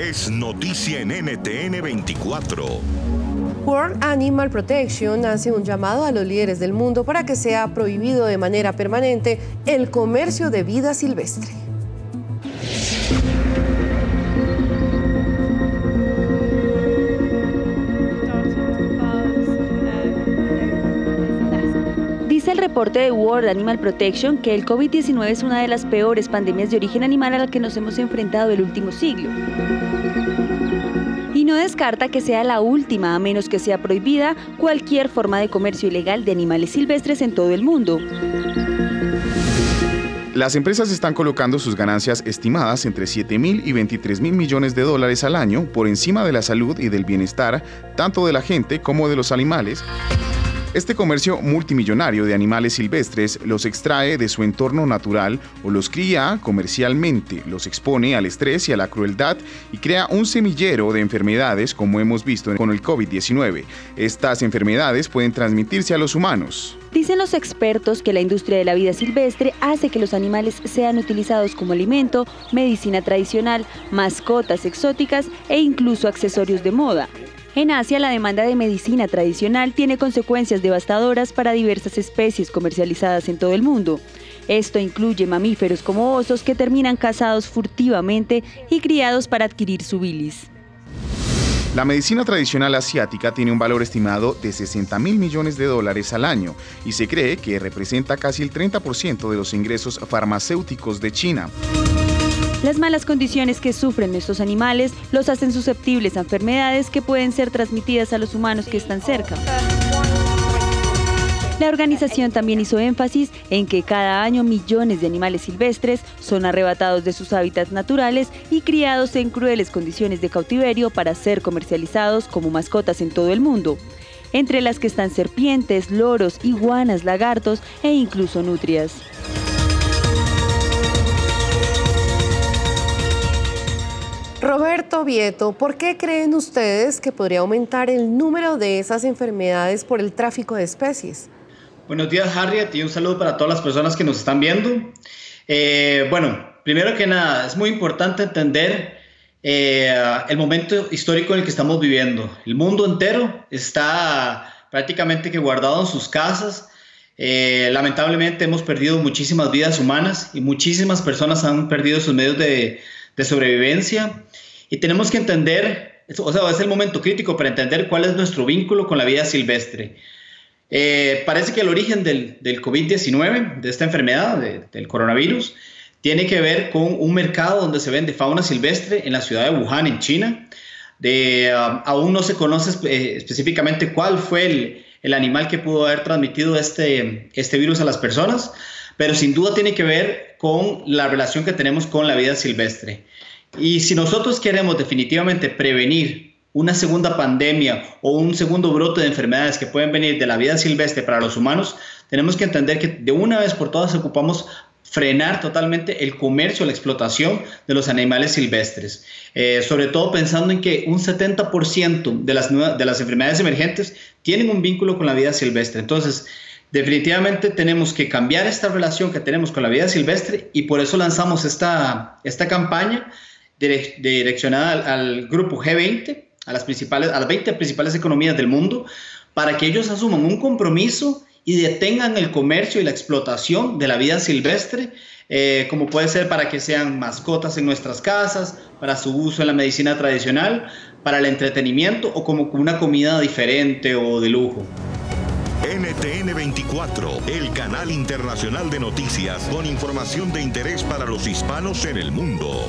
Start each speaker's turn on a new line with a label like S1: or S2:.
S1: es noticia en NTN 24.
S2: World Animal Protection hace un llamado a los líderes del mundo para que sea prohibido de manera permanente el comercio de vida silvestre.
S3: Reporte de World Animal Protection que el COVID-19 es una de las peores pandemias de origen animal a la que nos hemos enfrentado el último siglo. Y no descarta que sea la última, a menos que sea prohibida cualquier forma de comercio ilegal de animales silvestres en todo el mundo.
S4: Las empresas están colocando sus ganancias estimadas entre 7 mil y 23 mil millones de dólares al año por encima de la salud y del bienestar tanto de la gente como de los animales este comercio multimillonario de animales silvestres los extrae de su entorno natural o los cría comercialmente, los expone al estrés y a la crueldad y crea un semillero de enfermedades como hemos visto con el COVID-19. Estas enfermedades pueden transmitirse a los humanos.
S3: Dicen los expertos que la industria de la vida silvestre hace que los animales sean utilizados como alimento, medicina tradicional, mascotas exóticas e incluso accesorios de moda. En Asia, la demanda de medicina tradicional tiene consecuencias devastadoras para diversas especies comercializadas en todo el mundo. Esto incluye mamíferos como osos que terminan cazados furtivamente y criados para adquirir su bilis.
S4: La medicina tradicional asiática tiene un valor estimado de 60 mil millones de dólares al año y se cree que representa casi el 30% de los ingresos farmacéuticos de China.
S3: Las malas condiciones que sufren estos animales los hacen susceptibles a enfermedades que pueden ser transmitidas a los humanos que están cerca. La organización también hizo énfasis en que cada año millones de animales silvestres son arrebatados de sus hábitats naturales y criados en crueles condiciones de cautiverio para ser comercializados como mascotas en todo el mundo, entre las que están serpientes, loros, iguanas, lagartos e incluso nutrias.
S2: Roberto Vieto, ¿por qué creen ustedes que podría aumentar el número de esas enfermedades por el tráfico de especies?
S5: Buenos días, Harriet, y un saludo para todas las personas que nos están viendo. Eh, bueno, primero que nada, es muy importante entender eh, el momento histórico en el que estamos viviendo. El mundo entero está prácticamente que guardado en sus casas. Eh, lamentablemente hemos perdido muchísimas vidas humanas y muchísimas personas han perdido sus medios de, sobrevivencia y tenemos que entender, o sea, es el momento crítico para entender cuál es nuestro vínculo con la vida silvestre. Eh, parece que el origen del, del COVID-19, de esta enfermedad, del coronavirus, tiene que ver con un mercado donde se vende fauna silvestre en la ciudad de Wuhan, en China. Um, aún no se conoce eh, específicamente cuál fue el, el, animal que pudo haber transmitido este, este virus a las personas, pero sin duda tiene que ver con la relación que tenemos con la vida silvestre. Y si nosotros queremos definitivamente prevenir una segunda pandemia o un segundo brote de enfermedades que pueden venir de la vida silvestre para los humanos, tenemos que entender que de una vez por todas ocupamos frenar totalmente el comercio, la explotación de los animales silvestres. Eh, sobre todo pensando en que un 70% de las, de las enfermedades emergentes tienen un vínculo con la vida silvestre. Entonces, definitivamente tenemos que cambiar esta relación que tenemos con la vida silvestre y por eso lanzamos esta, esta campaña direccionada al, grupo G20, a las, principales, a las 20 principales economías del mundo, para que ellos asuman un compromiso y detengan el comercio y la explotación de la vida silvestre, eh, como puede ser para que sean mascotas en nuestras casas, para su uso en la medicina tradicional, para el entretenimiento o como una comida diferente o de lujo.
S1: NTN 24, el canal internacional de noticias con información de interés para los hispanos en el mundo.